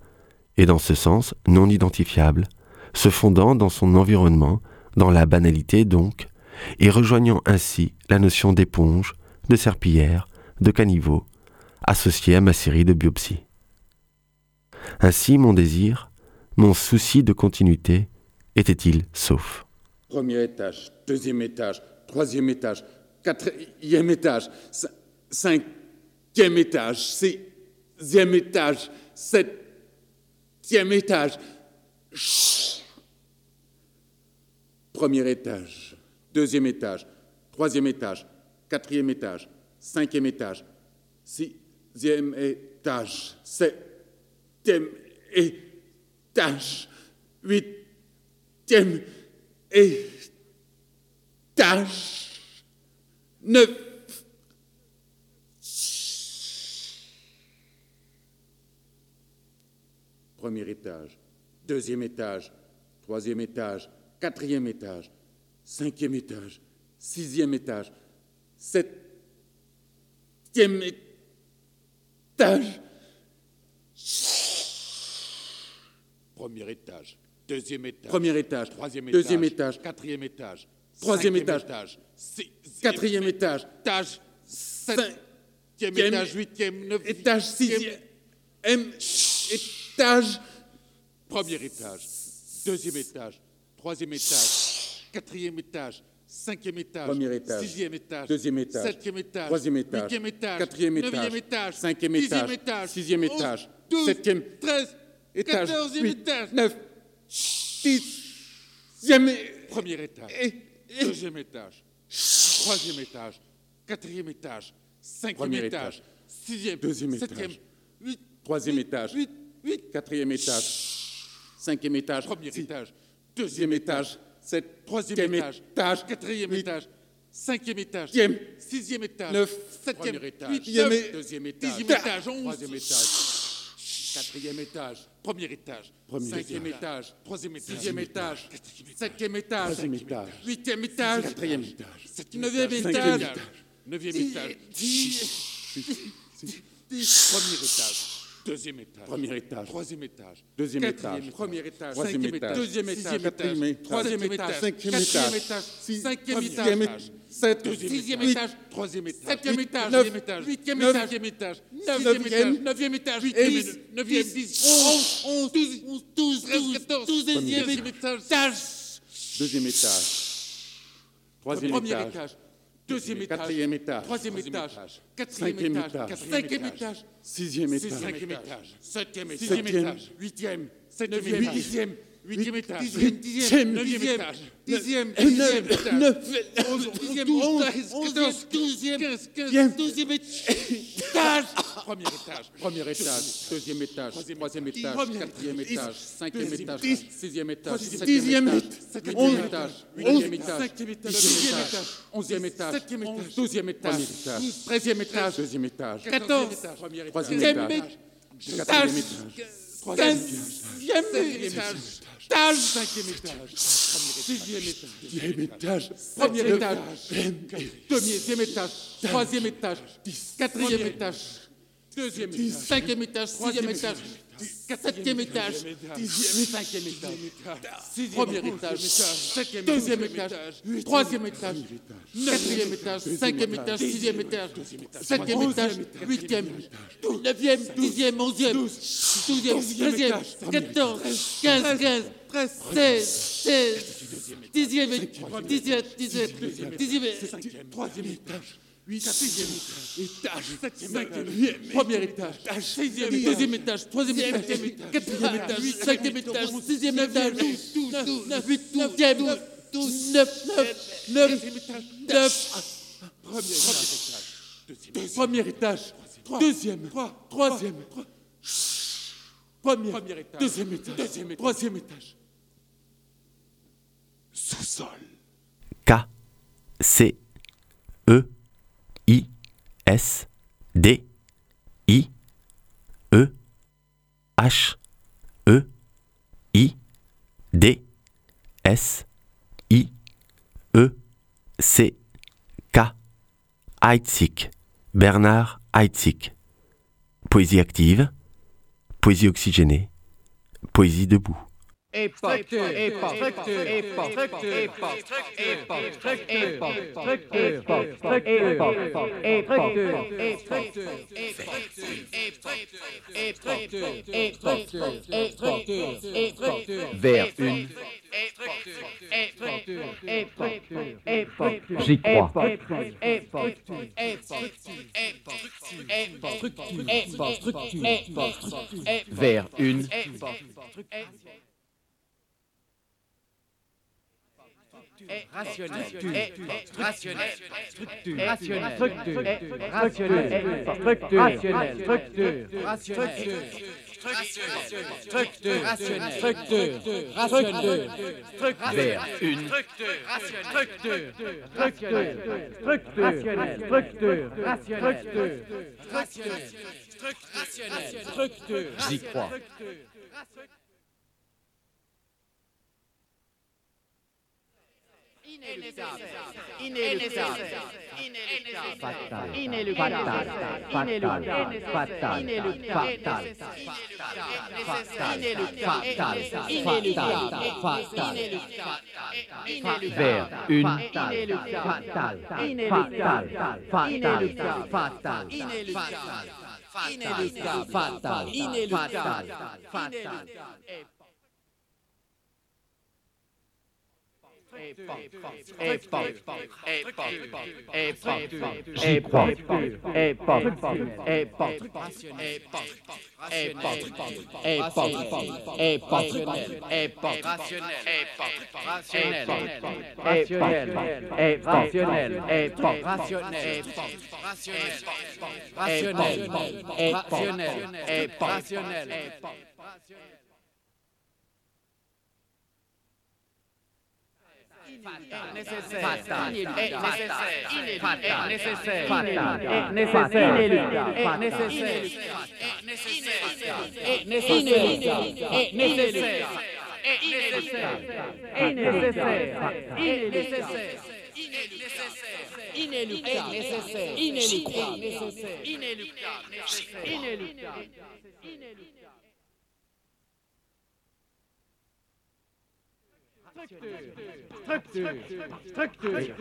et dans ce sens non identifiable, se fondant dans son environnement, dans la banalité donc, et rejoignant ainsi la notion d'éponge, de serpillière, de caniveau, associée à ma série de biopsies. Ainsi mon désir, mon souci de continuité, était-il sauf Premier étage, deuxième étage, troisième étage, quatrième étage, cinquième étage, sixième étage, septième étage. Premier étage, deuxième étage, troisième étage, quatrième étage, cinquième étage, sixième étage, septième étage, huitième étage, neuf. Premier étage, deuxième étage, troisième étage, quatrième étage, cinquième étage, sixième étage, septième étage. Premier étage, deuxième étage, Premier étage, troisième deuxième étage, étage, quatrième étage, troisième étage, sixième quatrième étage, étage, septième cinquième étage, huitième, neuvième, étage, sixième. Étage, Premier étage, deuxième étage, troisième étage, quatrième étage, cinquième étage, Premier étage, sixième étage, deuxième étage, septième étage, troisième étage, huitième étage, quatrième étage, neuvième étage, cinquième étage, étage, sixième étage, septième treize, étage, quatorzième étage, neuf, dixième Premier étage, deuxième étage, troisième étage, quatrième étage, cinquième étage, étage, sixième, deuxième septième, étage, huit, troisième étage, quatrième étage, cinquième étage, premier six- étage, deuxième étage, sept, troisième étage, étage, quatrième huit, étage, cinquième étage, Sixième, sixième étage, neuf, septième étage, huit, dixième neuf, é- deuxième étage, dixième dixième étage, onze, troisième étage, quatrième étage, premier étage, Premier cinquième étage, étage, troisième étage, sixième étage, septième étage, troisième étage, huitième étage, quatrième étage, neuvième étage, neuvième étage, dix, premier étage, deuxième étage, Premier étage, troisième étage, deuxième étage, premier étage, troisième cinquième étage, étage, deuxième étage, quatrième étage, troisième septième étage, cinquième étage, étage, cinquième étage, sept, deuxième sixième étage, étage, troisième étage, septième étage, neuvième étage, huitième étage, neuvième étage, neuvième, étage, neuvième étage, neuvième, dix, onze, onze, douze, onze, douze, treize, quatorze, douzième étage, deuxième étage, troisième premier étage, étage, deuxième étage, troisième étage, quatrième étage, cinquième étage, sixième étage, septième étage, huitième, septième, huitième, 8e étage. 10e, 10e, 9e étage. 10e, étage. étage. Premier étage. Premier étage. Deuxième étage. Troisième étage. Quatrième étage. Cinquième étage. Sixième étage. Dixième étage. Huitième étage. Huitième étage. Cinquième étage. Sixième étage. Onzième étage. Septième étage. Douzième étage. Treizième étage. Deuxième étage. Quatorzième étage. Troisième étage. Quatrième étage troisième étage, étage, cinquième étage, sixième étage, dixième étage, premier étage, deuxième étage, troisième étage, quatrième étage, deuxième étage, cinquième étage, troisième étage, Septième étage, cinquième étage, premier étage, deuxième étage, troisième étage, quatrième étage, cinquième étage, sixième étage, septième étage, huitième, neuvième, dixième, onzième, douzième, treizième, quatorze, quinze, quinze, seize, seize, dixième, dix-sept, dix-sept, dixième, troisième étage. Sixième étage, cinquième, premier étage, sixième, deuxième étage, troisième étage, quatrième étage, cinquième étage, sixième étage, neuf, huit, neuvième, douze, neuf, neuf, neuf, neuf, premier étage, deuxième, troisième, premier, deuxième étage, troisième étage, sous-sol. K, C, S, D, I, E, H, E, I, D, S, I, E, C, K, Heitzig, Bernard Heitzig. Poésie active, poésie oxygénée, poésie debout. Vers une. J'y crois. Vers une. Rationnel, rationnel, structure, rationnel, structure, rationnel, structure, rationnel, structure, rationnel. Structure, rationnelle, structure, rationnelle, Vers une. structure, structure, structure, structure, rationnelle, structure, rationnelle, structure, J'y crois. Inéluctable, inéluctable, inéluctable, inéluctable, inéluctable, fatal, inéluctable, fatal, inéluctable, inéluctable, fatal, Vers une. inéluctable, rationnel, rationnel, rationnel, rationnel, rationnel, inéluctable, fatal, fatal, inéluctable, inéluctable, fatal, inéluctable, fatal. J'y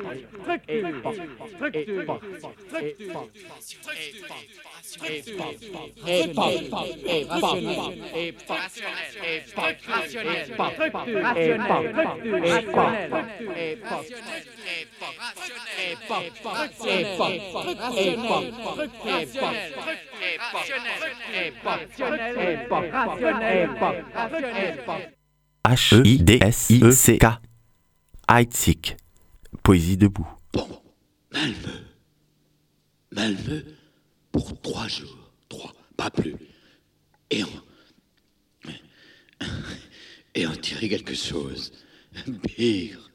crois. H-E-I-D-S-I-E-C-K. Heitzig. Poésie debout. Malmeux. Malmeux pour trois jours. Trois, pas plus. Et en. Et en tirer quelque chose. Pire.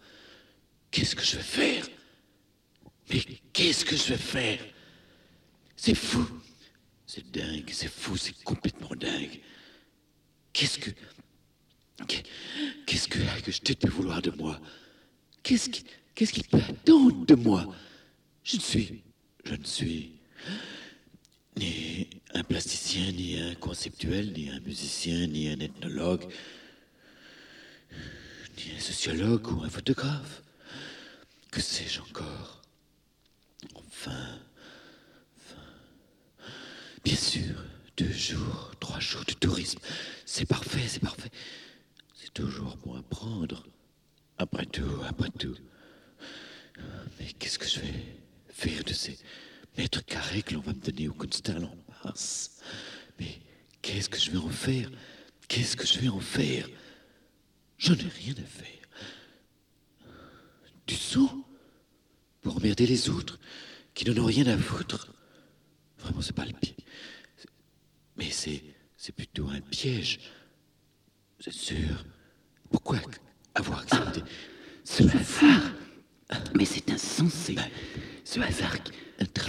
Qu'est-ce que je vais faire? Mais qu'est-ce que je vais faire? C'est fou. C'est dingue, c'est fou, c'est complètement dingue. Qu'est-ce que. Que, je t'ai pu vouloir de moi Qu'est-ce qui, qu'est-ce attendre de moi? Je ne suis, je ne suis ni un plasticien, ni un conceptuel, ni un musicien, ni un ethnologue, ni un sociologue ou un photographe. Que sais-je encore? Enfin, enfin. Bien sûr, deux jours, trois jours de tourisme, c'est parfait, c'est parfait. Toujours bon à prendre. Après tout, après tout. Mais qu'est-ce que je vais faire de ces mètres carrés que l'on va me donner au Kunsthal en mars Mais qu'est-ce que je vais en faire? Qu'est-ce que je vais en faire? J'en ai rien à faire. Du son Pour emmerder les autres qui n'en ont rien à foutre. Vraiment, c'est pas le pied. Mais c'est, c'est plutôt un piège. C'est sûr. Pourquoi avoir accepté ce hasard? Mais c'est insensé. Ce hasard qui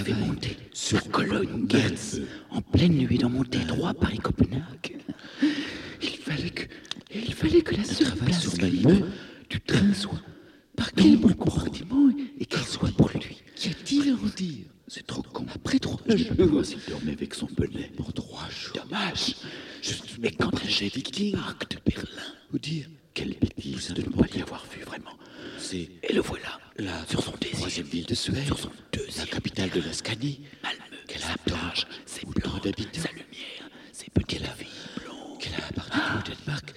fait monter sur Cologne, Gertz, en pleine nuit dans mon droit Paris-Copenhague. Il fallait que, il fallait que la seule place sur du train soit par quel bon compartiment et qu'elle soit pour lui. Qu'y a-t-il à en dire? C'est trop con. Après trois jours, s'il dormait avec son bonnet. Pour trois jours. Dommage. Je mais quand un jet Viking Parc de Berlin. Vous dire quelle bêtise de ne pas y avoir vu vraiment. C'est et le voilà là sur son désir. Troisième ville de Suède. Sur son deuxième. La capitale de la Scanie. Malmö. Qu'elle a plage, ses blancs d'habitants. Sa lumière, ses petits lavis blonds. Qu'elle a appartenu au Danemark.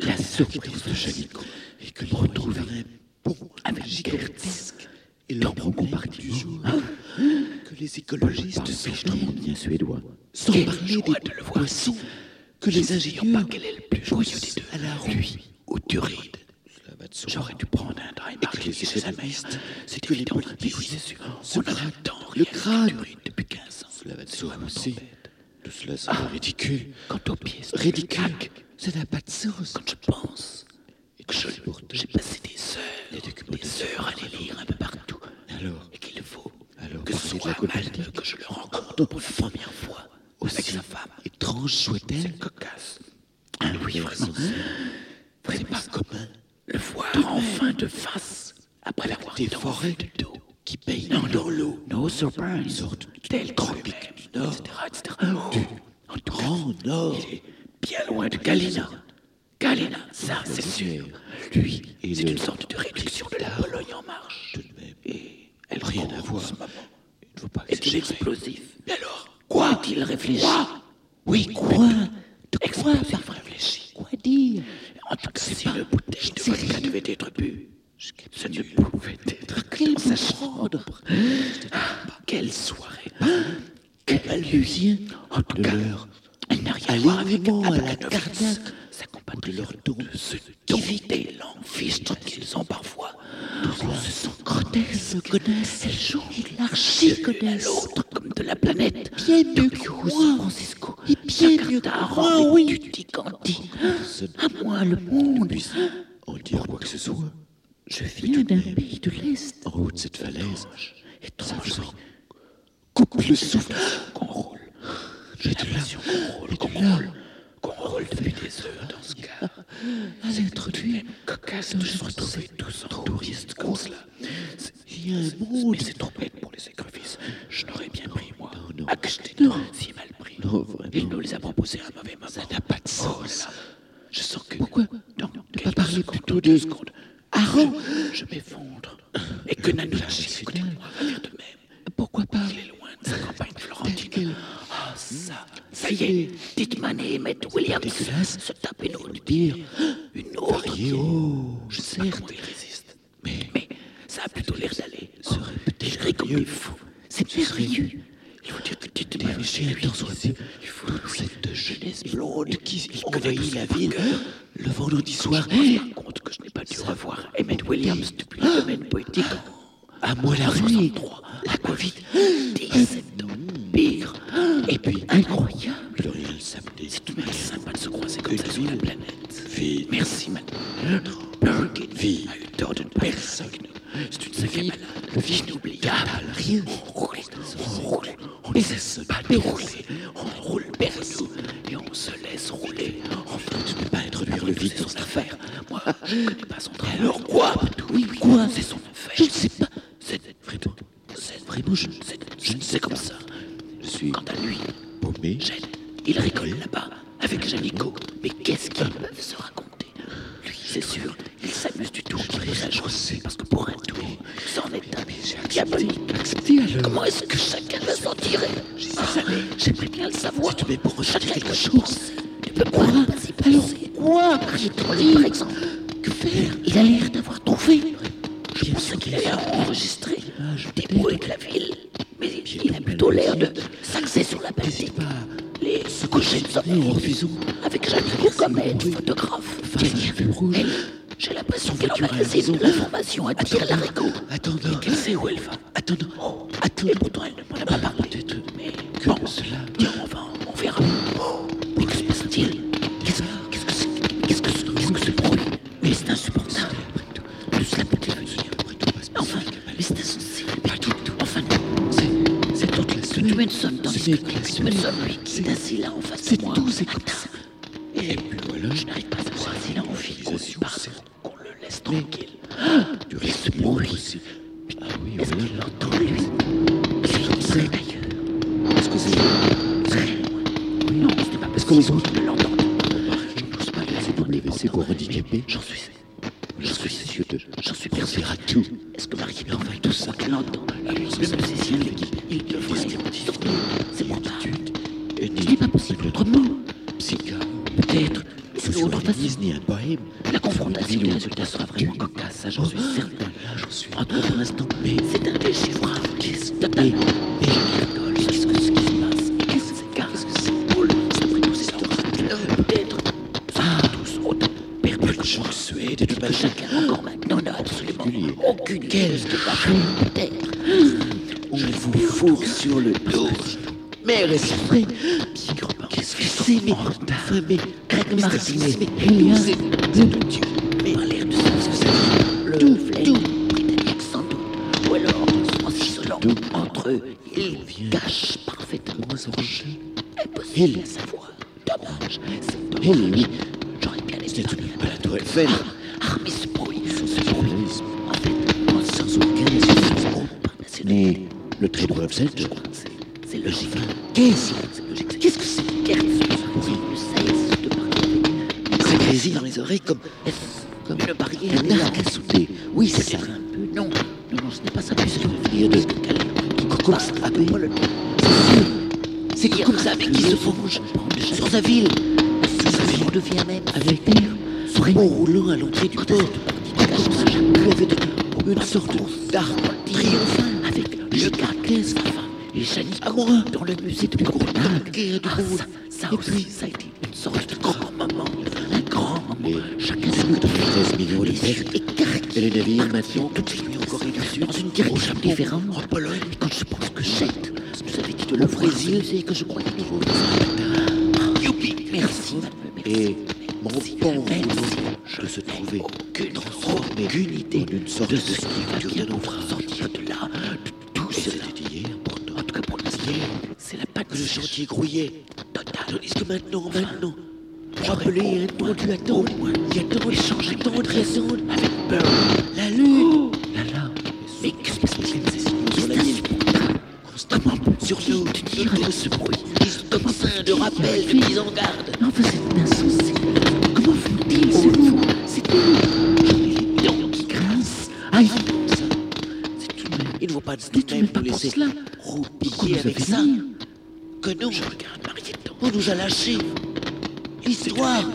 La surprise de Janico. Et que l'on retrouverait bon avec gigantesque et leur bon compartiment que les écologistes suédois sans parler des poissons que les ingénieurs quel est le plus joyeux des deux à la lui ou Turide J'aurais dû prendre un dry mark et les amistes. C'est que les politiques, oui, c'est sûr. On temps le crâne depuis 15 ans. Cela va de soi aussi. Tout cela semble ridicule. Quant aux pièces, ridicule. Ça n'a pas de sens. Quand je pense et que je- j'ai passé des heures, des heures à les lire un peu partout. Alors, et qu'il faut que ce soit à Malmö que je le rencontre pour la première fois avec sa Étrange soit-elle cocasse. Ah oui, vraiment. C'est pas commun. Le voir enfin de face, après l'avoir des forêts de dos qui payent dans l'eau. No surprise. Une sorte tel tropique du Nord, etc. etc. en grand Nord. Il est bien loin de Galena. Galena, ça, c'est sûr. Lui, c'est une sorte de réduction de la Pologne en marche. Et elle rien à voir. Est-il explosif Mais alors, quoi a-t-il réfléchi Oui, quoi? De quoi a-t-il réfléchi Quoi dire? En tout cas, si le bouteille de vodka devait être bu, ce ne pouvait être que dans sa chambre. Ah, Quelle soirée Quel balbutien En tout cas, elle n'a rien à voir avec sa compagne de leur don, ce dompté l'amphiste qu'ils ont parfois. On se sent grotesque, connaissent, elles jouent l'archi connaissent l'autre comme de la planète. Bien mieux que moi, San Francisco, et bien mieux que oui. Du Ticanti, à moi le monde. En dire quoi que ce soit. Je viens d'un pays de l'Est. En haut de cette falaise, étrangement, coupe le souffle, qu'on roule. J'ai l'impression qu'on roule, qu'on roule, heures dans ce cas. À l'introduire, cocasse de se retrouver tous en touristes comme cela. C'est- Il y a un monde. Mais c'est trop bête pour les sacrifices. Je n'aurais bien pris, moi. Non, non. non. si mal pris. Non, vraiment. Il nous les a proposés à un mauvais moment. Ça n'a pas de sens. Je sens que. Pourquoi Non, ne pas parler plutôt deux secondes. Arrête Je m'effondre. Et que Nanucci, écoutez-moi, va faire de même. Pourquoi pas Il est loin de sa campagne florentine. Ah, ça, ça y est, Dittman et Emmett Williams se tapent une autre bière. Une autre. Oh, je sais comment il résiste. Mais, mais ça a plutôt l'air d'aller. Serait peut-être comme des fous. C'est merveilleux. Il faut dire que Dittman et chez lui, soit peu. Il faut cette jeunesse blonde qui envahit la ville le vendredi soir. Je me rends compte que je n'ai pas dû revoir Emmett Williams depuis le domaine poétique. À moi la rue, la Covid, 17 ans, pire. Et puis, incroyable. Pluriel samedi. C'est tout de même sympa de se croiser comme ça sur la planète. Vie. Merci, madame. Birkin. Vie. A eu tort de ne pas personne. C'est une sacrée malade. Vie inoubliable. Rien. On roule, on roule. On ne cesse pas de rouler. On roule vers nous. Et on se laisse rouler. Enfin, tu ne peux pas introduire le vide dans cette affaire. Moi, je ne connais pas son travail. Alors quoi Oui, oui. Quoi C'est son affaire. Je ne sais pas. C'est vraiment. C'est vraiment. Je, c'est- je ne sais comme ça. Je suis. Quant à lui, bon, C'est sûr, il s'amuse du tour qui nous a joué. Parce que pour un tour, c'en est un diabolique. Comment est-ce que chacun va s'en tirer Ah, J'aimerais bien le savoir. Tu mets pour ressentir quelque chose. Tu peux pas y penser. Quoi Je te dis, par exemple. Que a l'air d'avoir trouvé. Je pensais qu'il allait enregistrer des bruits de la ville. Mais il a plutôt l'air de s'axer sur la basique. Les couchers de refusons. Avec Jacques Gourmet, photographe. Elle, J'ai l'impression qu'elle emmagasine de l'information à dire l'arigot. Attends, qu'elle sait où elle va. Attends, oh, attends. Et pourtant, elle ne m'en a pas parlé. Mais que cela. C'est tout, c'est eux, ils cachent parfaitement son jeu. Impossible à savoir. Dommage, c'est dommage. J'aurais bien aimé tour Eiffel. Ah, mais ce bruit, ce bruit, en fait, sans aucun espoir Mais le trait de je crois que c'est c'est logique. Qu'est-ce Qu'est-ce que c'est Qu'est-ce que c'est grésille dans les oreilles comme, arc à sauter? Mais c'est sûr. C'est comme ça, mais qui se forge sur sa ville. Sur sa ville, on devient même avec terre. Vraiment roulant à l'entrée du port. Comme ça, il avait une sorte d'arbre triomphant avec le carcasse et à moi dans le musée de Courtac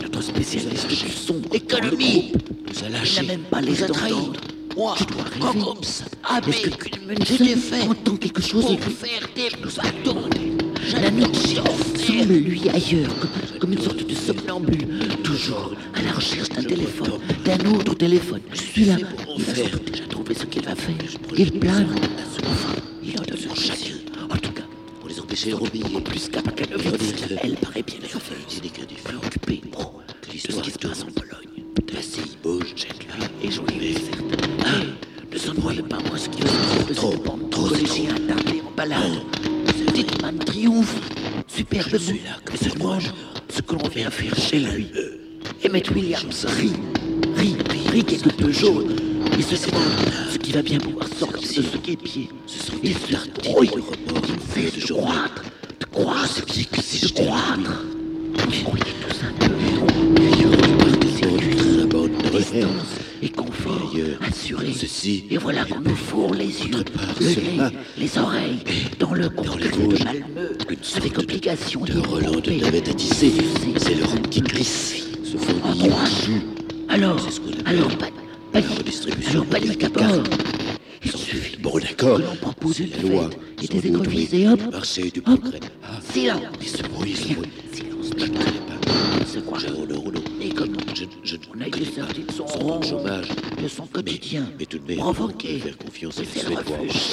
notre spécialiste du son, l'économie, nous a lâchés. Il n'a même pas les trahis. Moi, quand comme ça, avec une j'ai fait, entend quelque chose pour faire des nous attendait. La nuit semble lui ailleurs, comme, comme une sorte de somnambule, toujours à la recherche d'un téléphone, d'un autre téléphone. Celui-là, il a déjà trouvé ce qu'il va faire. Il plane. Enfin, il en sur chacun. En empêcher de roubiller. Plus qu'à elle paraît bien préoccupée de ce qui se passe en Pologne. La CI bouge, et j'en ai. Ah, ne s'envoie pas moi ce qui va se trop, trop, trop. collégiens attardés en balade. Dittman triomphe. Superbe celui-là que se demande ce que l'on vient faire chez lui. Emmett Williams rit, rit, rit. Quelque peu jaune. Demande ce qui va bien pouvoir sortir de ce guépier. Ce sont des ardouilles qui me fait de croître, de croître, de croître. Mais oui, tout ça, et confort assuré. Ceci, et voilà qu'on nous fourre les yeux, le nez, les oreilles, dans le concret de Malmeux, avec obligation de Roland de navette à tisser. C'est l'Europe qui glisse, se fond en. Alors, alors, pas, pas, à bord. Il suffit. Bon, d'accord. que l'on propose une la loi. et des économies et hop, marché du progrès. Ah, silence. Et ce bruit, ce bruit. Silence, je ne connais pas. Et comme je, je ne on a été sorti de son rond, chômage, de son quotidien, mais, mais tout de même, provoqué, faire confiance à Suédois,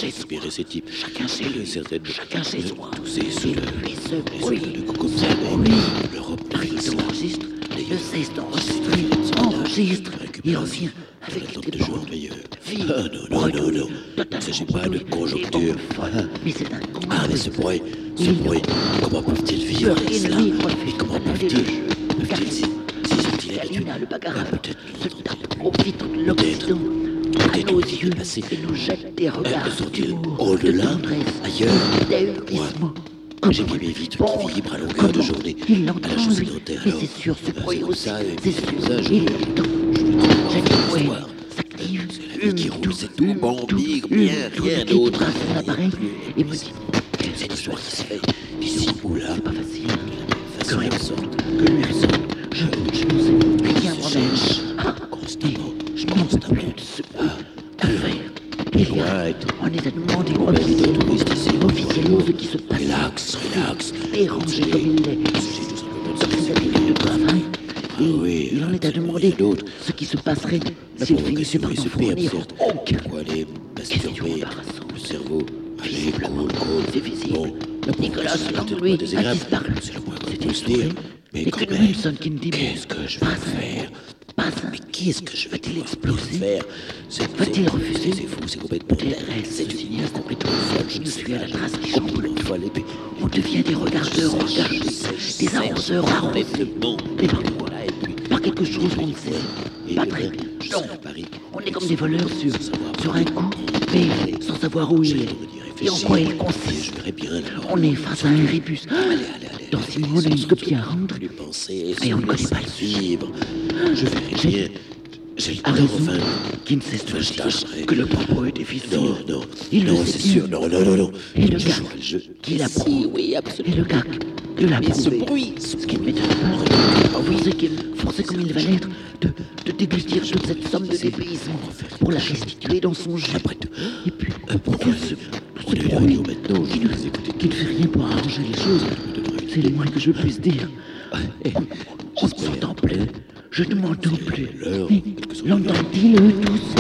inspirer ces types, chacun chez lui, certaines, chacun chez soi, tousser sous le, et ce bruit, de l'Europe, enregistre, le cesse d'enregistrer, enregistre, il revient avec des meilleurs. Ah non, non, non, non, il ne s'agit pas de conjoncture. Mais c'est un Ah, mais ce bruit, ce bruit, comment peuvent-ils vivre avec cela Et comment peuvent-ils Peuvent-ils s'y sont-ils habitués le bagarre peut-être. profitent de l'Occident. À nos yeux et nous jettent des regards d'humour, au-delà, ailleurs, j'ai mes vitres qui vibrent à longueur de journée. Il l'entend. C'est sûr, ce bruit aussi, c'est sûr. Ça, je, il l'entend. Dit, ouais, s'active, la vie qui roule, c'est tout bon, big, bien, rien d'autre. Et me dit, histoire qui se fait, ici ou là, pas facile. Que rien sorte, que lui finissait par se fournir aucun. Pourquoi aller masturber le cerveau Allez, cool, cool. C'est visible. Nicolas Lang, lui, a disparu. Des voleurs sur, sur un coup, mais sans savoir où il est. Et en quoi il consiste On est face à un rébus. Dans six mois, on a une copie à rendre. Et on ne connaît pas le suivre. Je verrai bien. J'ai raison, enfin, qui ne cesse de dire que le propos est difficile. Non, non, il non, c'est sûr, non, non, non, non. Et le gars qui l'approuve. oui, absolument. Et le gars de la ce bruit, ce qui m'étonne pas, oui, c'est qu'il forçait comme il va l'être de, de déglutir toute cette somme de dépaysement pour la restituer dans son jeu. Et puis, que ce, ce bruit qui ne, qui ne fait rien pour arranger les choses, c'est le moins que je puisse dire. On ne s'entend plus. Je ne m'entends plus. Mais l'entendent-ils eux tous?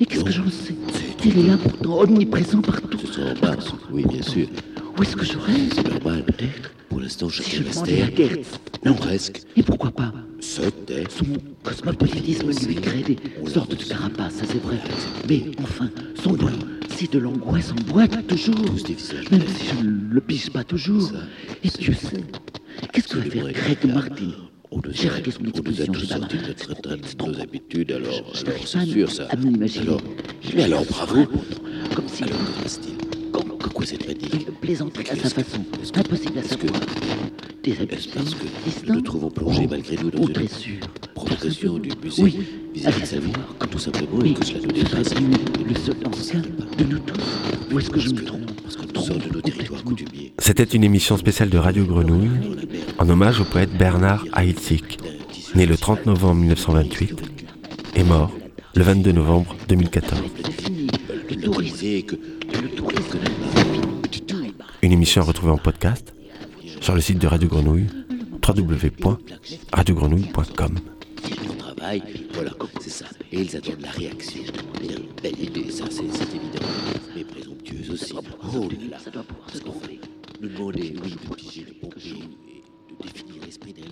Et qu'est-ce que j'en sais? Il est là pourtant, omniprésent partout, oui, bien sûr. Où est-ce que je reste C'est normal, peut-être. Pour l'instant, je resté. à Gertz. Non, presque. Et pourquoi pas Sauter. Son cosmopolitisme lui crée des sortes de carapaces, ça c'est vrai. Mais enfin, son boulot, c'est de l'angoisse en boîte toujours. Même si je ne le pige pas toujours. Et Dieu sait. Qu'est-ce que va faire Greg Martin j'ai raté son exposition, j'ai pas de nos habitudes, alors, alors c'est sûr ça. Alors, mais alors bravo. Comme si... Alors, que quoi cette fatigue Il plaisanterait à sa façon, impossible à savoir. Des parce que nous nous trouvons plongés malgré nous dans une sûr. provocation du musée oui, vis-à-vis de sa vie, tout simplement, et que cela nous dépasse. le seul cas de nous tous. Où est-ce que je me trompe? Parce que nous sommes de nos territoires coutumiers. C'était une émission spéciale de Radio Grenouille en hommage au poète Bernard Haïtzik, né le 30 novembre 1928 et mort le 22 novembre 2014. Une émission à retrouver en podcast sur le site de Radio Grenouille www.radiogrenouille.com. travail, voilà, c'est ça. Et ils attendent la réaction. Belle idée, ça, c'est évident. Mais présomptueuse aussi. Oh là là, ça doit pouvoir se gonfler. Nous demander, oui, de piger le pompier et de définir l'esprit d'un.